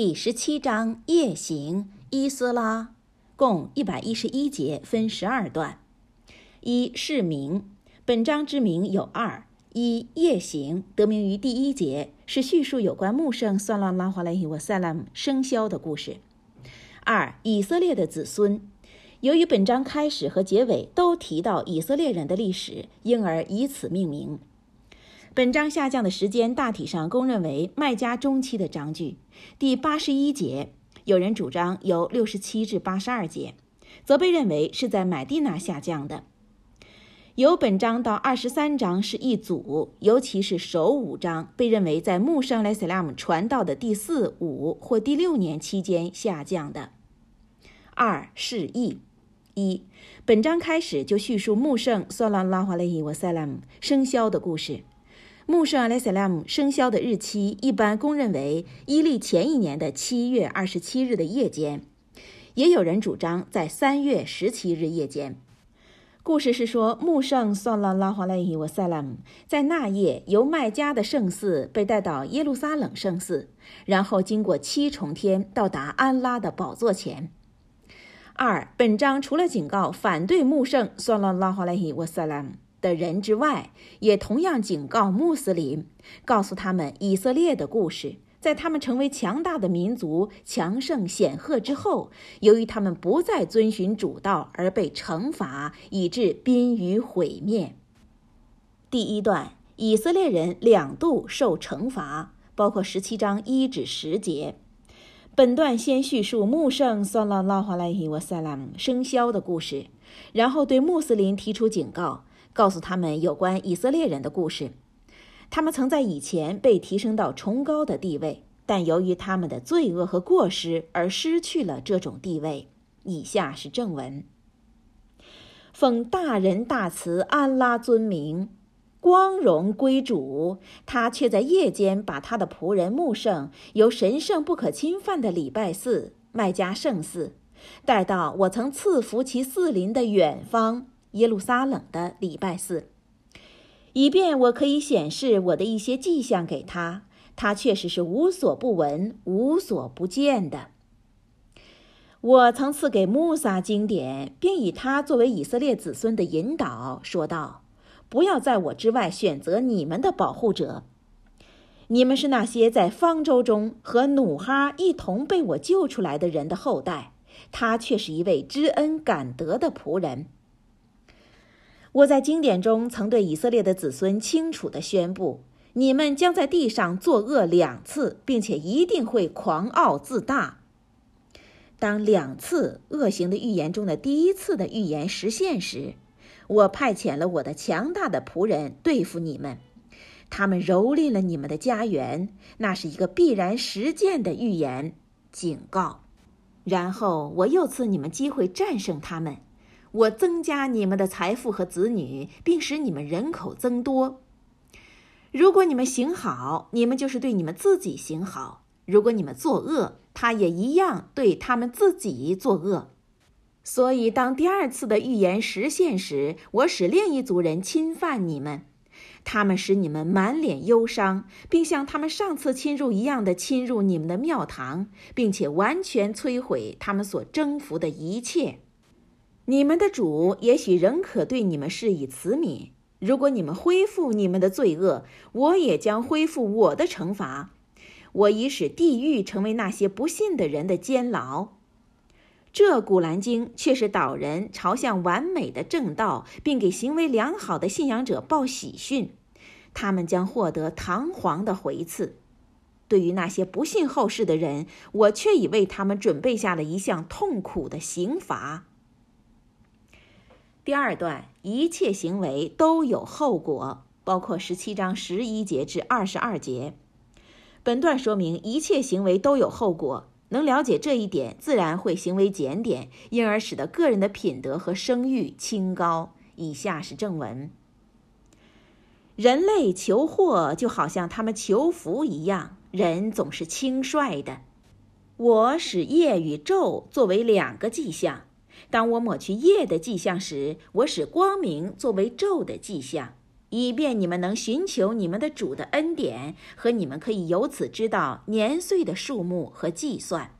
第十七章夜行伊斯拉，共一百一十一节，分十二段。一是名，本章之名有二：一夜行得名于第一节，是叙述有关穆圣算拉拉华莱伊瓦塞拉姆生肖的故事；二以色列的子孙，由于本章开始和结尾都提到以色列人的历史，因而以此命名。本章下降的时间大体上公认为麦加中期的章句，第八十一节，有人主张由六十七至八十二节，则被认为是在买地那下降的。由本章到二十三章是一组，尤其是首五章被认为在穆圣莱塞拉姆传道的第四、五或第六年期间下降的。二是义，一本章开始就叙述穆圣索拉拉华雷伊瓦塞拉姆生肖的故事。穆圣阿莱塞拉姆生肖的日期一般公认为伊历前一年的七月二十七日的夜间，也有人主张在三月十七日夜间。故事是说，穆圣索拉拉华莱伊瓦塞拉姆在那夜由麦加的圣寺被带到耶路撒冷圣寺，然后经过七重天到达安拉的宝座前。二，本章除了警告反对穆圣索拉拉华莱伊瓦塞拉姆的人之外，也同样警告穆斯林，告诉他们以色列的故事，在他们成为强大的民族、强盛显赫之后，由于他们不再遵循主道而被惩罚，以致濒于毁灭。第一段，以色列人两度受惩罚，包括十七章一至十节。本段先叙述穆圣索拉拉华莱伊瓦塞拉姆生肖的故事，然后对穆斯林提出警告。告诉他们有关以色列人的故事，他们曾在以前被提升到崇高的地位，但由于他们的罪恶和过失而失去了这种地位。以下是正文：奉大仁大慈安拉尊名，光荣归主，他却在夜间把他的仆人穆圣由神圣不可侵犯的礼拜寺麦加圣寺带到我曾赐福其四邻的远方。耶路撒冷的礼拜寺，以便我可以显示我的一些迹象给他，他确实是无所不闻、无所不见的。我曾赐给穆萨经典，并以他作为以色列子孙的引导，说道：“不要在我之外选择你们的保护者。你们是那些在方舟中和努哈一同被我救出来的人的后代。他却是一位知恩感德的仆人。”我在经典中曾对以色列的子孙清楚地宣布：你们将在地上作恶两次，并且一定会狂傲自大。当两次恶行的预言中的第一次的预言实现时，我派遣了我的强大的仆人对付你们，他们蹂躏了你们的家园，那是一个必然实践的预言警告。然后我又赐你们机会战胜他们。我增加你们的财富和子女，并使你们人口增多。如果你们行好，你们就是对你们自己行好；如果你们作恶，他也一样对他们自己作恶。所以，当第二次的预言实现时，我使另一族人侵犯你们，他们使你们满脸忧伤，并像他们上次侵入一样的侵入你们的庙堂，并且完全摧毁他们所征服的一切。你们的主也许仍可对你们施以慈悯。如果你们恢复你们的罪恶，我也将恢复我的惩罚。我已使地狱成为那些不信的人的监牢。这古兰经却是导人朝向完美的正道，并给行为良好的信仰者报喜讯。他们将获得堂皇的回赐。对于那些不信后世的人，我却已为他们准备下了一项痛苦的刑罚。第二段，一切行为都有后果，包括十七章十一节至二十二节。本段说明一切行为都有后果，能了解这一点，自然会行为检点，因而使得个人的品德和声誉清高。以下是正文：人类求祸就好像他们求福一样，人总是轻率的。我使夜与昼作为两个迹象。当我抹去夜的迹象时，我使光明作为昼的迹象。以便你们能寻求你们的主的恩典，和你们可以由此知道年岁的数目和计算。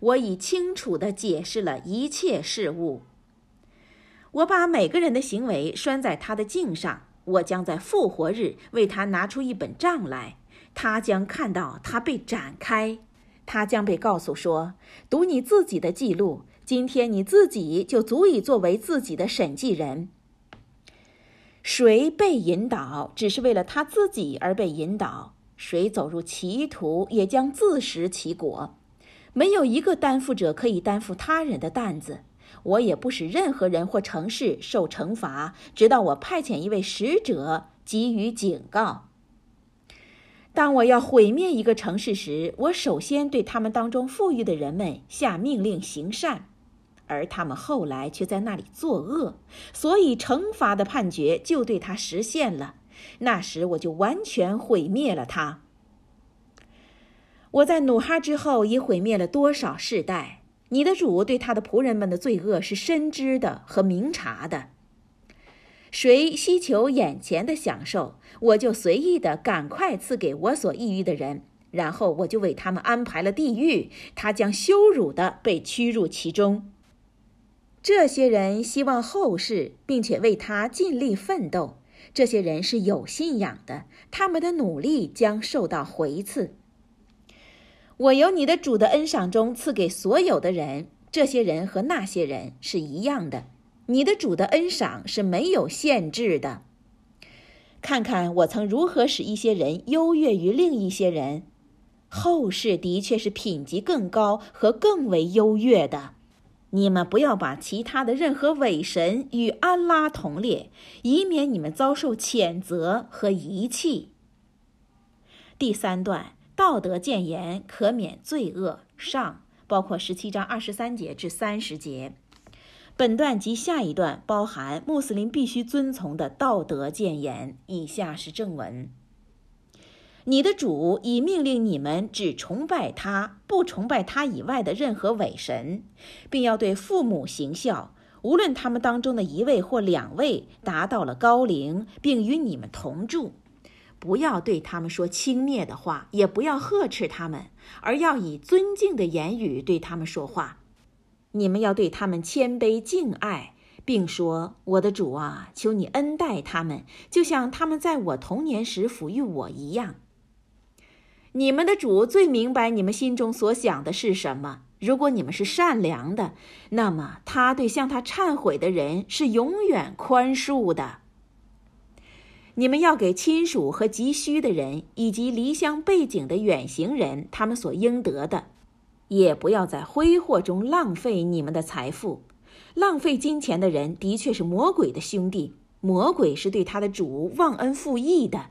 我已清楚地解释了一切事物。我把每个人的行为拴在他的颈上。我将在复活日为他拿出一本账来，他将看到他被展开，他将被告诉说：“读你自己的记录，今天你自己就足以作为自己的审计人。谁被引导，只是为了他自己而被引导；谁走入歧途，也将自食其果。没有一个担负者可以担负他人的担子。”我也不使任何人或城市受惩罚，直到我派遣一位使者给予警告。当我要毁灭一个城市时，我首先对他们当中富裕的人们下命令行善，而他们后来却在那里作恶，所以惩罚的判决就对他实现了。那时我就完全毁灭了他。我在努哈之后已毁灭了多少世代？你的主对他的仆人们的罪恶是深知的和明察的。谁希求眼前的享受，我就随意的赶快赐给我所抑郁的人，然后我就为他们安排了地狱，他将羞辱的被驱入其中。这些人希望后世，并且为他尽力奋斗。这些人是有信仰的，他们的努力将受到回赐。我由你的主的恩赏中赐给所有的人，这些人和那些人是一样的。你的主的恩赏是没有限制的。看看我曾如何使一些人优越于另一些人，后世的确是品级更高和更为优越的。你们不要把其他的任何伪神与安拉同列，以免你们遭受谴责和遗弃。第三段。道德建言可免罪恶。上包括十七章二十三节至三十节。本段及下一段包含穆斯林必须遵从的道德建言。以下是正文：你的主已命令你们只崇拜他，不崇拜他以外的任何伪神，并要对父母行孝，无论他们当中的一位或两位达到了高龄，并与你们同住。不要对他们说轻蔑的话，也不要呵斥他们，而要以尊敬的言语对他们说话。你们要对他们谦卑敬爱，并说：“我的主啊，求你恩待他们，就像他们在我童年时抚育我一样。”你们的主最明白你们心中所想的是什么。如果你们是善良的，那么他对向他忏悔的人是永远宽恕的。你们要给亲属和急需的人，以及离乡背井的远行人，他们所应得的，也不要在挥霍中浪费你们的财富。浪费金钱的人，的确是魔鬼的兄弟。魔鬼是对他的主忘恩负义的。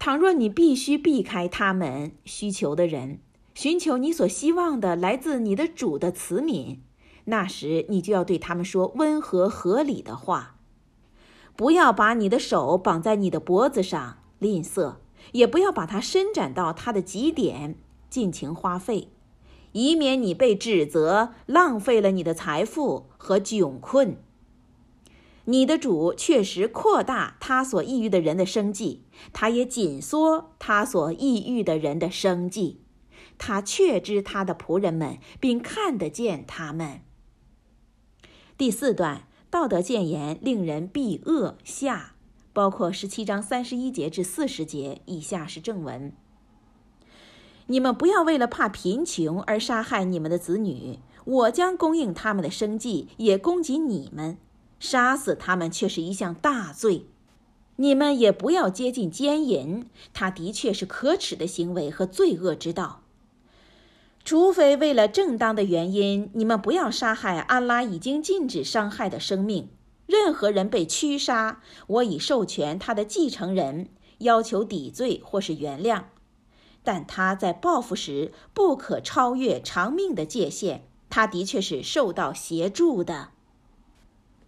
倘若你必须避开他们需求的人，寻求你所希望的来自你的主的慈悯，那时你就要对他们说温和合理的话。不要把你的手绑在你的脖子上，吝啬；也不要把它伸展到它的极点，尽情花费，以免你被指责浪费了你的财富和窘困。你的主确实扩大他所抑郁的人的生计，他也紧缩他所抑郁的人的生计。他确知他的仆人们，并看得见他们。第四段。道德建言令人避恶下，包括十七章三十一节至四十节。以下是正文：你们不要为了怕贫穷而杀害你们的子女，我将供应他们的生计，也供给你们。杀死他们却是一项大罪。你们也不要接近奸淫，它的确是可耻的行为和罪恶之道。除非为了正当的原因，你们不要杀害安拉已经禁止伤害的生命。任何人被驱杀，我已授权他的继承人要求抵罪或是原谅，但他在报复时不可超越偿命的界限。他的确是受到协助的。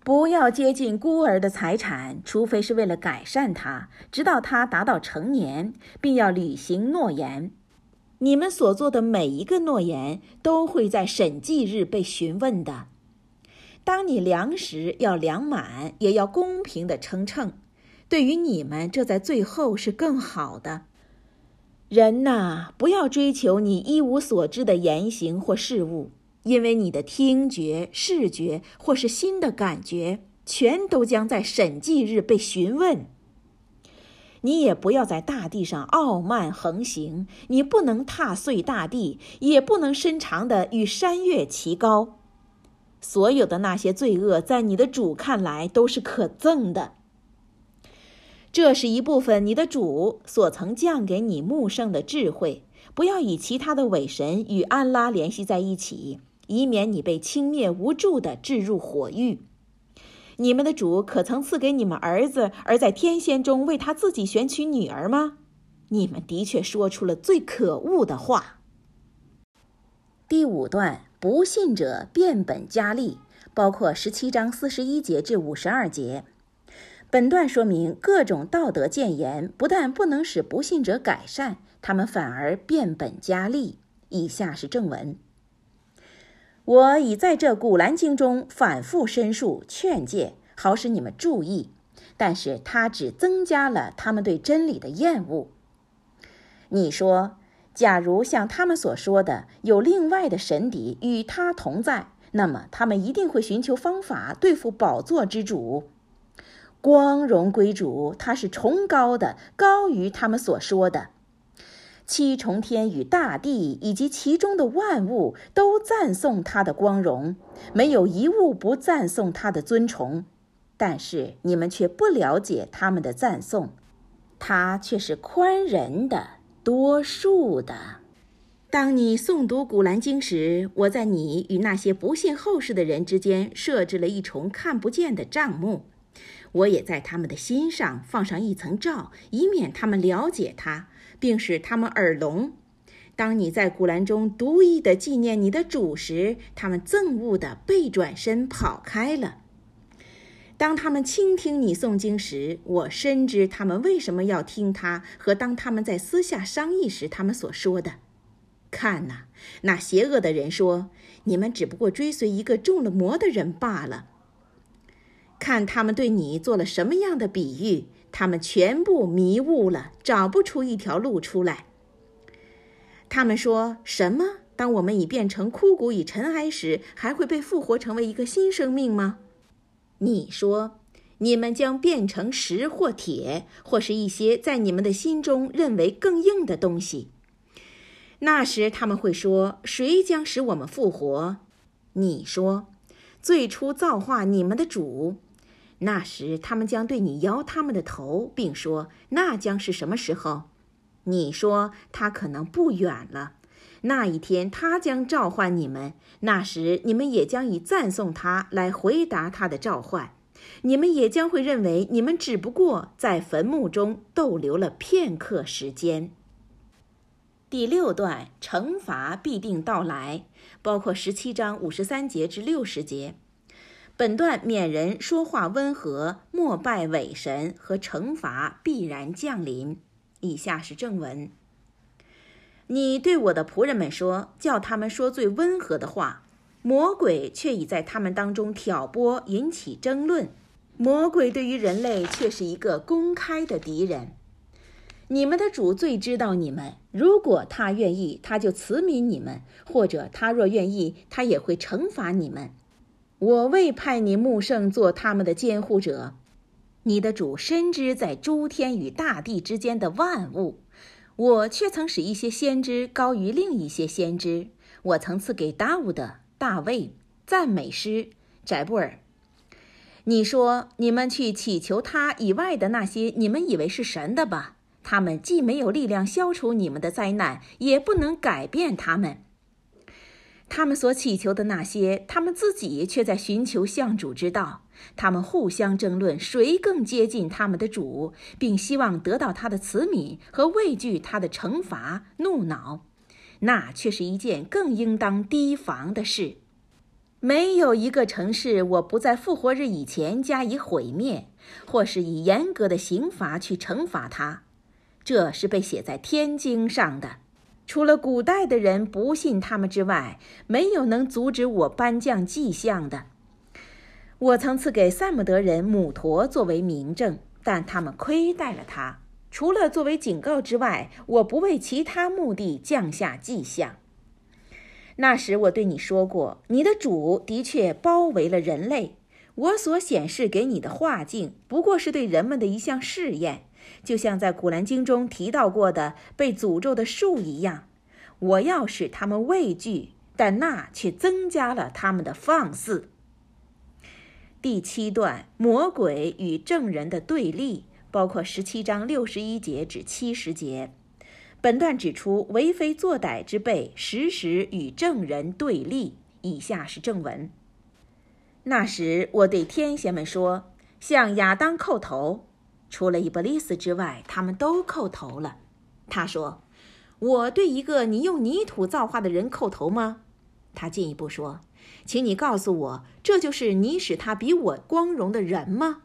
不要接近孤儿的财产，除非是为了改善他，直到他达到成年，并要履行诺言。你们所做的每一个诺言都会在审计日被询问的。当你量时要量满，也要公平的称称。对于你们，这在最后是更好的。人呐，不要追求你一无所知的言行或事物，因为你的听觉、视觉或是心的感觉，全都将在审计日被询问。你也不要在大地上傲慢横行，你不能踏碎大地，也不能伸长的与山岳齐高。所有的那些罪恶，在你的主看来都是可憎的。这是一部分你的主所曾降给你木圣的智慧。不要以其他的伪神与安拉联系在一起，以免你被轻蔑无助地置入火狱。你们的主可曾赐给你们儿子，而在天仙中为他自己选取女儿吗？你们的确说出了最可恶的话。第五段，不信者变本加厉，包括十七章四十一节至五十二节。本段说明各种道德谏言不但不能使不信者改善，他们反而变本加厉。以下是正文。我已在这古兰经中反复申述劝诫，好使你们注意，但是它只增加了他们对真理的厌恶。你说，假如像他们所说的有另外的神邸与他同在，那么他们一定会寻求方法对付宝座之主。光荣归主，他是崇高的，高于他们所说的。七重天与大地以及其中的万物都赞颂他的光荣，没有一物不赞颂他的尊崇。但是你们却不了解他们的赞颂，他却是宽仁的、多数的。当你诵读古兰经时，我在你与那些不信后世的人之间设置了一重看不见的帐幕。我也在他们的心上放上一层罩，以免他们了解他，并使他们耳聋。当你在古兰中独一的纪念你的主时，他们憎恶地背转身跑开了。当他们倾听你诵经时，我深知他们为什么要听他，和当他们在私下商议时，他们所说的。看哪，那邪恶的人说：“你们只不过追随一个中了魔的人罢了。”看他们对你做了什么样的比喻，他们全部迷雾了，找不出一条路出来。他们说什么？当我们已变成枯骨与尘埃时，还会被复活成为一个新生命吗？你说，你们将变成石或铁，或是一些在你们的心中认为更硬的东西。那时他们会说：谁将使我们复活？你说，最初造化你们的主。那时，他们将对你摇他们的头，并说：“那将是什么时候？”你说：“他可能不远了。”那一天，他将召唤你们，那时你们也将以赞颂他来回答他的召唤。你们也将会认为你们只不过在坟墓中逗留了片刻时间。第六段，惩罚必定到来，包括十七章五十三节至六十节。本段勉人说话温和，莫拜伪神和惩罚必然降临。以下是正文：你对我的仆人们说，叫他们说最温和的话。魔鬼却已在他们当中挑拨，引起争论。魔鬼对于人类却是一个公开的敌人。你们的主最知道你们，如果他愿意，他就慈悯你们；或者他若愿意，他也会惩罚你们。我未派你穆圣做他们的监护者，你的主深知在诸天与大地之间的万物，我却曾使一些先知高于另一些先知。我曾赐给达乌的、大卫赞美诗、翟布尔。你说你们去祈求他以外的那些你们以为是神的吧，他们既没有力量消除你们的灾难，也不能改变他们。他们所祈求的那些，他们自己却在寻求向主之道。他们互相争论谁更接近他们的主，并希望得到他的慈悯和畏惧他的惩罚、怒恼。那却是一件更应当提防的事。没有一个城市我不在复活日以前加以毁灭，或是以严格的刑罚去惩罚他。这是被写在天经上的。除了古代的人不信他们之外，没有能阻止我颁降迹象的。我曾赐给赛姆德人母陀作为明证，但他们亏待了他。除了作为警告之外，我不为其他目的降下迹象。那时我对你说过，你的主的确包围了人类。我所显示给你的画境，不过是对人们的一项试验，就像在古兰经中提到过的被诅咒的树一样。我要使他们畏惧，但那却增加了他们的放肆。第七段，魔鬼与正人的对立。包括十七章六十一节至七十节，本段指出为非作歹之辈时时与正人对立。以下是正文：那时我对天仙们说：“向亚当叩头。”除了伊布利斯之外，他们都叩头了。他说：“我对一个你用泥土造化的人叩头吗？”他进一步说：“请你告诉我，这就是你使他比我光荣的人吗？”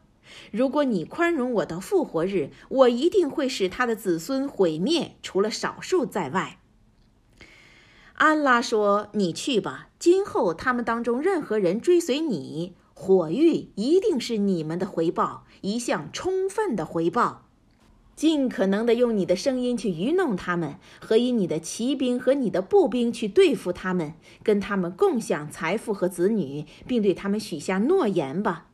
如果你宽容我的复活日，我一定会使他的子孙毁灭，除了少数在外。安拉说：“你去吧，今后他们当中任何人追随你，火狱一定是你们的回报，一项充分的回报。尽可能的用你的声音去愚弄他们，和以你的骑兵和你的步兵去对付他们，跟他们共享财富和子女，并对他们许下诺言吧。”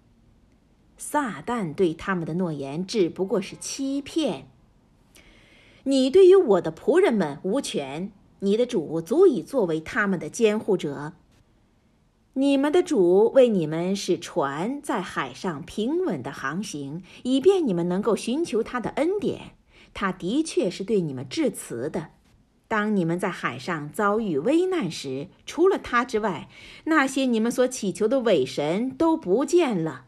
撒旦对他们的诺言只不过是欺骗。你对于我的仆人们无权，你的主足以作为他们的监护者。你们的主为你们使船在海上平稳的航行，以便你们能够寻求他的恩典。他的确是对你们致辞的。当你们在海上遭遇危难时，除了他之外，那些你们所祈求的伪神都不见了。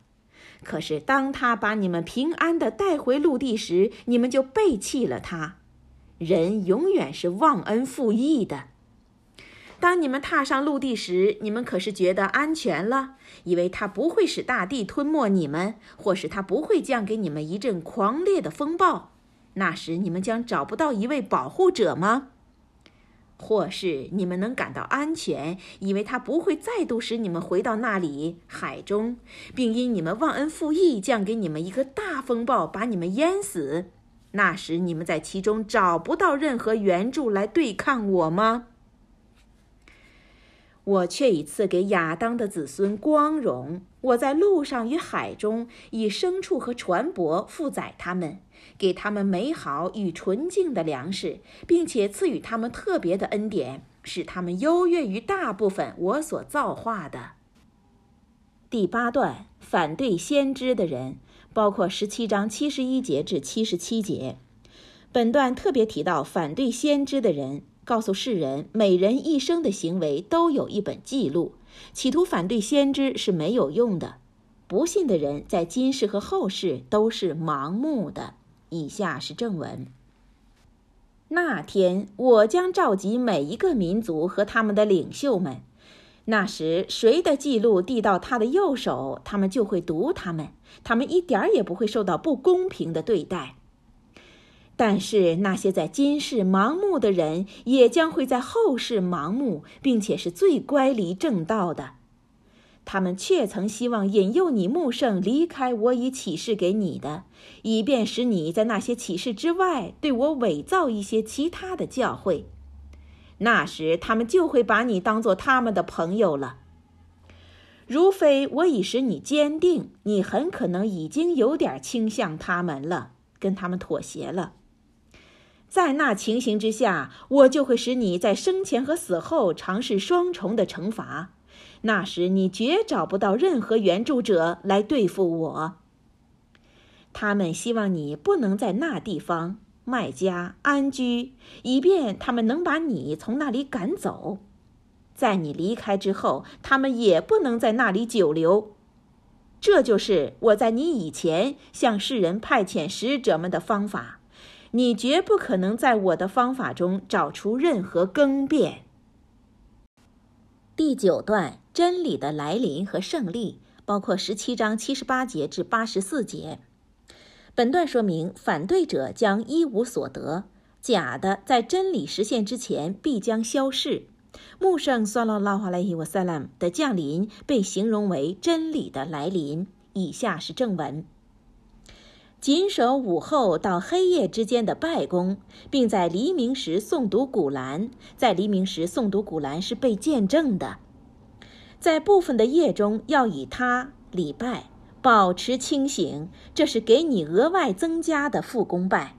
可是，当他把你们平安的带回陆地时，你们就背弃了他。人永远是忘恩负义的。当你们踏上陆地时，你们可是觉得安全了，以为它不会使大地吞没你们，或是它不会降给你们一阵狂烈的风暴。那时，你们将找不到一位保护者吗？或是你们能感到安全，以为它不会再度使你们回到那里海中，并因你们忘恩负义降给你们一个大风暴，把你们淹死。那时你们在其中找不到任何援助来对抗我吗？我却已赐给亚当的子孙光荣。我在陆上与海中以牲畜和船舶负载他们，给他们美好与纯净的粮食，并且赐予他们特别的恩典，使他们优越于大部分我所造化的。第八段，反对先知的人，包括十七章七十一节至七十七节。本段特别提到反对先知的人。告诉世人，每人一生的行为都有一本记录。企图反对先知是没有用的。不信的人在今世和后世都是盲目的。以下是正文：那天，我将召集每一个民族和他们的领袖们。那时，谁的记录递到他的右手，他们就会读他们。他们一点儿也不会受到不公平的对待。但是那些在今世盲目的人，也将会在后世盲目，并且是最乖离正道的。他们确曾希望引诱你穆圣离开我已启示给你的，以便使你在那些启示之外对我伪造一些其他的教诲。那时他们就会把你当做他们的朋友了。如非我已使你坚定，你很可能已经有点倾向他们了，跟他们妥协了。在那情形之下，我就会使你在生前和死后尝试双重的惩罚。那时你绝找不到任何援助者来对付我。他们希望你不能在那地方麦家安居，以便他们能把你从那里赶走。在你离开之后，他们也不能在那里久留。这就是我在你以前向世人派遣使者们的方法。你绝不可能在我的方法中找出任何更变。第九段，真理的来临和胜利，包括十七章七十八节至八十四节。本段说明反对者将一无所得，假的在真理实现之前必将消逝。穆圣算拉拉华莱伊瓦萨拉姆的降临被形容为真理的来临。以下是正文。谨守午后到黑夜之间的拜功，并在黎明时诵读古兰。在黎明时诵读古兰是被见证的。在部分的夜中要以它礼拜，保持清醒，这是给你额外增加的副功拜。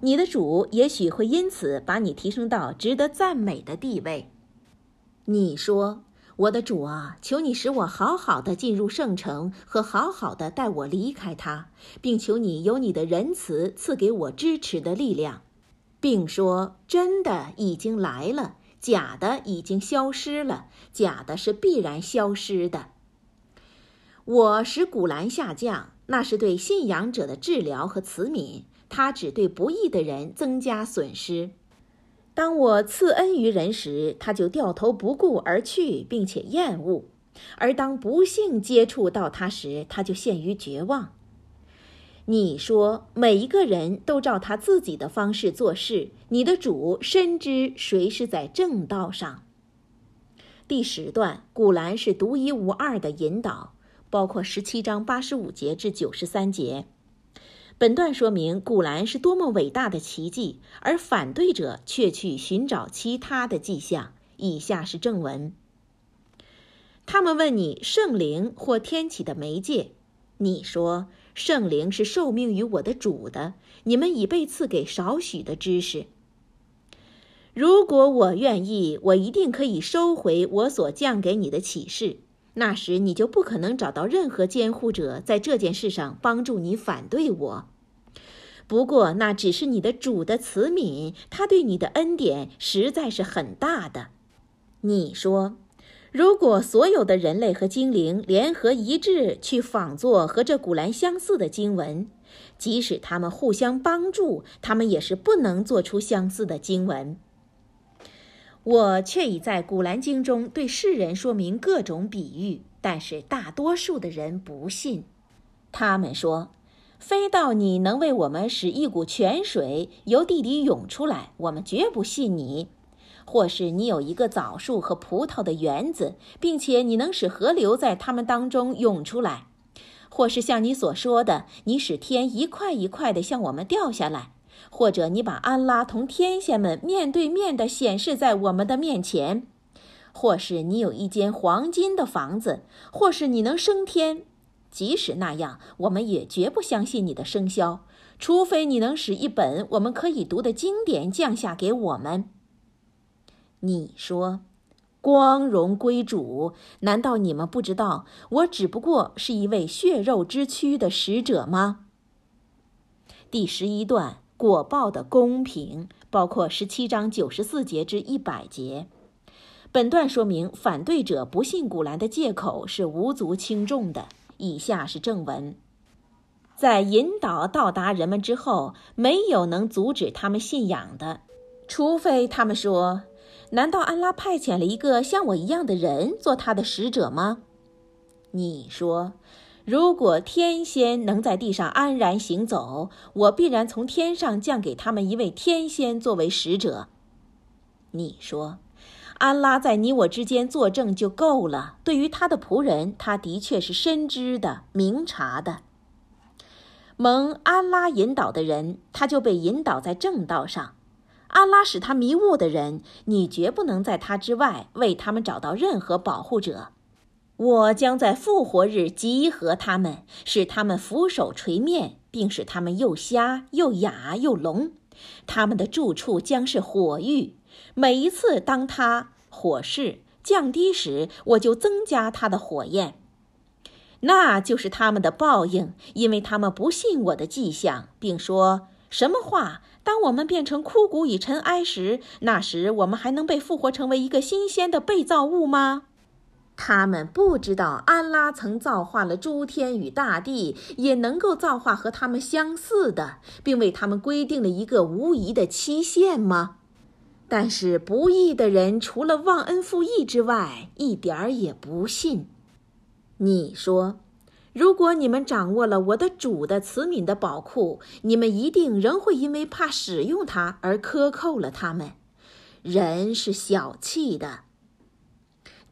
你的主也许会因此把你提升到值得赞美的地位。你说：“我的主啊，求你使我好好的进入圣城，和好好的带我离开它，并求你有你的仁慈赐给我支持的力量，并说真的已经来了，假的已经消失了，假的是必然消失的。我使古兰下降，那是对信仰者的治疗和慈悯，他只对不义的人增加损失。”当我赐恩于人时，他就掉头不顾而去，并且厌恶；而当不幸接触到他时，他就陷于绝望。你说每一个人都照他自己的方式做事，你的主深知谁是在正道上。第十段，古兰是独一无二的引导，包括十七章八十五节至九十三节。本段说明古兰是多么伟大的奇迹，而反对者却去寻找其他的迹象。以下是正文：他们问你圣灵或天启的媒介，你说圣灵是受命于我的主的，你们已被赐给少许的知识。如果我愿意，我一定可以收回我所降给你的启示。那时你就不可能找到任何监护者在这件事上帮助你反对我。不过那只是你的主的慈悯，他对你的恩典实在是很大的。你说，如果所有的人类和精灵联合一致去仿作和这古兰相似的经文，即使他们互相帮助，他们也是不能做出相似的经文。我却已在《古兰经》中对世人说明各种比喻，但是大多数的人不信。他们说：“非到你能为我们使一股泉水由地底涌出来，我们绝不信你；或是你有一个枣树和葡萄的园子，并且你能使河流在它们当中涌出来；或是像你所说的，你使天一块一块的向我们掉下来。”或者你把安拉同天仙们面对面地显示在我们的面前，或是你有一间黄金的房子，或是你能升天，即使那样，我们也绝不相信你的生肖，除非你能使一本我们可以读的经典降下给我们。你说，光荣归主，难道你们不知道我只不过是一位血肉之躯的使者吗？第十一段。果报的公平，包括十七章九十四节至一百节。本段说明反对者不信古兰的借口是无足轻重的。以下是正文：在引导到达人们之后，没有能阻止他们信仰的，除非他们说：“难道安拉派遣了一个像我一样的人做他的使者吗？”你说。如果天仙能在地上安然行走，我必然从天上降给他们一位天仙作为使者。你说，安拉在你我之间作证就够了。对于他的仆人，他的确是深知的、明察的。蒙安拉引导的人，他就被引导在正道上；安拉使他迷雾的人，你绝不能在他之外为他们找到任何保护者。我将在复活日集合他们，使他们俯首垂面，并使他们又瞎又哑又聋。他们的住处将是火狱。每一次当他火势降低时，我就增加他的火焰。那就是他们的报应，因为他们不信我的迹象，并说什么话？当我们变成枯骨与尘埃时，那时我们还能被复活成为一个新鲜的被造物吗？他们不知道安拉曾造化了诸天与大地，也能够造化和他们相似的，并为他们规定了一个无疑的期限吗？但是不义的人除了忘恩负义之外，一点儿也不信。你说，如果你们掌握了我的主的慈悯的宝库，你们一定仍会因为怕使用它而克扣了他们。人是小气的。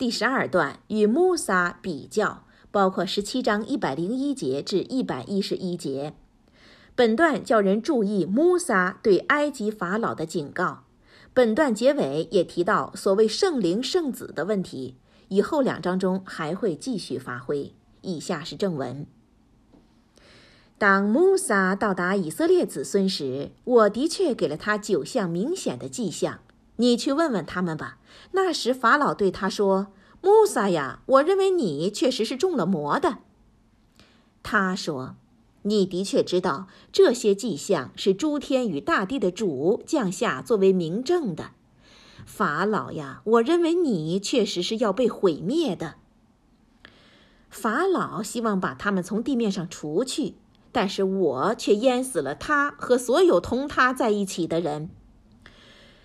第十二段与穆萨比较，包括十七章一百零一节至一百一十一节。本段叫人注意穆萨对埃及法老的警告。本段结尾也提到所谓圣灵圣子的问题，以后两章中还会继续发挥。以下是正文：当穆萨到达以色列子孙时，我的确给了他九项明显的迹象。你去问问他们吧。那时法老对他说：“穆萨呀，我认为你确实是中了魔的。”他说。你的确知道这些迹象是诸天与大地的主降下作为明证的，法老呀，我认为你确实是要被毁灭的。法老希望把他们从地面上除去，但是我却淹死了他和所有同他在一起的人。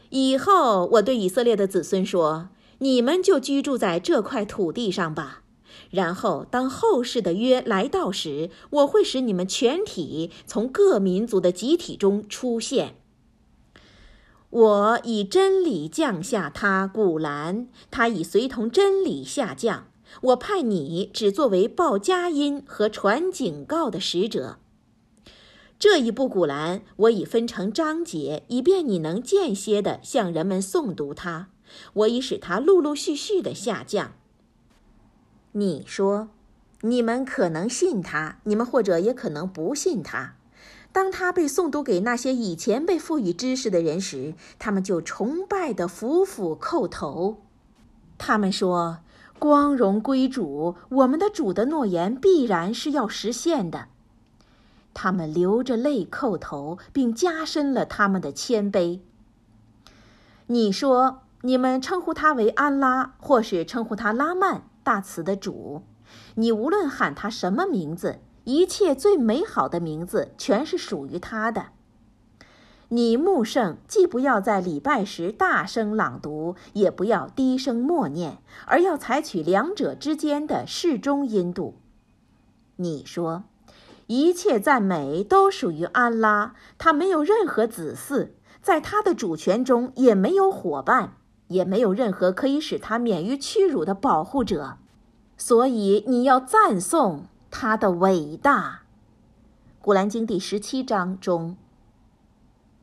以后我对以色列的子孙说：“你们就居住在这块土地上吧。”然后，当后世的约来到时，我会使你们全体从各民族的集体中出现。我以真理降下他古兰，他已随同真理下降。我派你只作为报佳音和传警告的使者。这一部古兰，我已分成章节，以便你能间歇地向人们诵读它。我已使它陆陆续续地下降。你说，你们可能信他，你们或者也可能不信他。当他被诵读给那些以前被赋予知识的人时，他们就崇拜地俯俯叩头。他们说：“光荣归主，我们的主的诺言必然是要实现的。”他们流着泪叩头，并加深了他们的谦卑。你说，你们称呼他为安拉，或是称呼他拉曼。大慈的主，你无论喊他什么名字，一切最美好的名字全是属于他的。你穆圣既不要在礼拜时大声朗读，也不要低声默念，而要采取两者之间的适中音度。你说，一切赞美都属于安拉，他没有任何子嗣，在他的主权中也没有伙伴。也没有任何可以使他免于屈辱的保护者，所以你要赞颂他的伟大。古兰经第十七章中。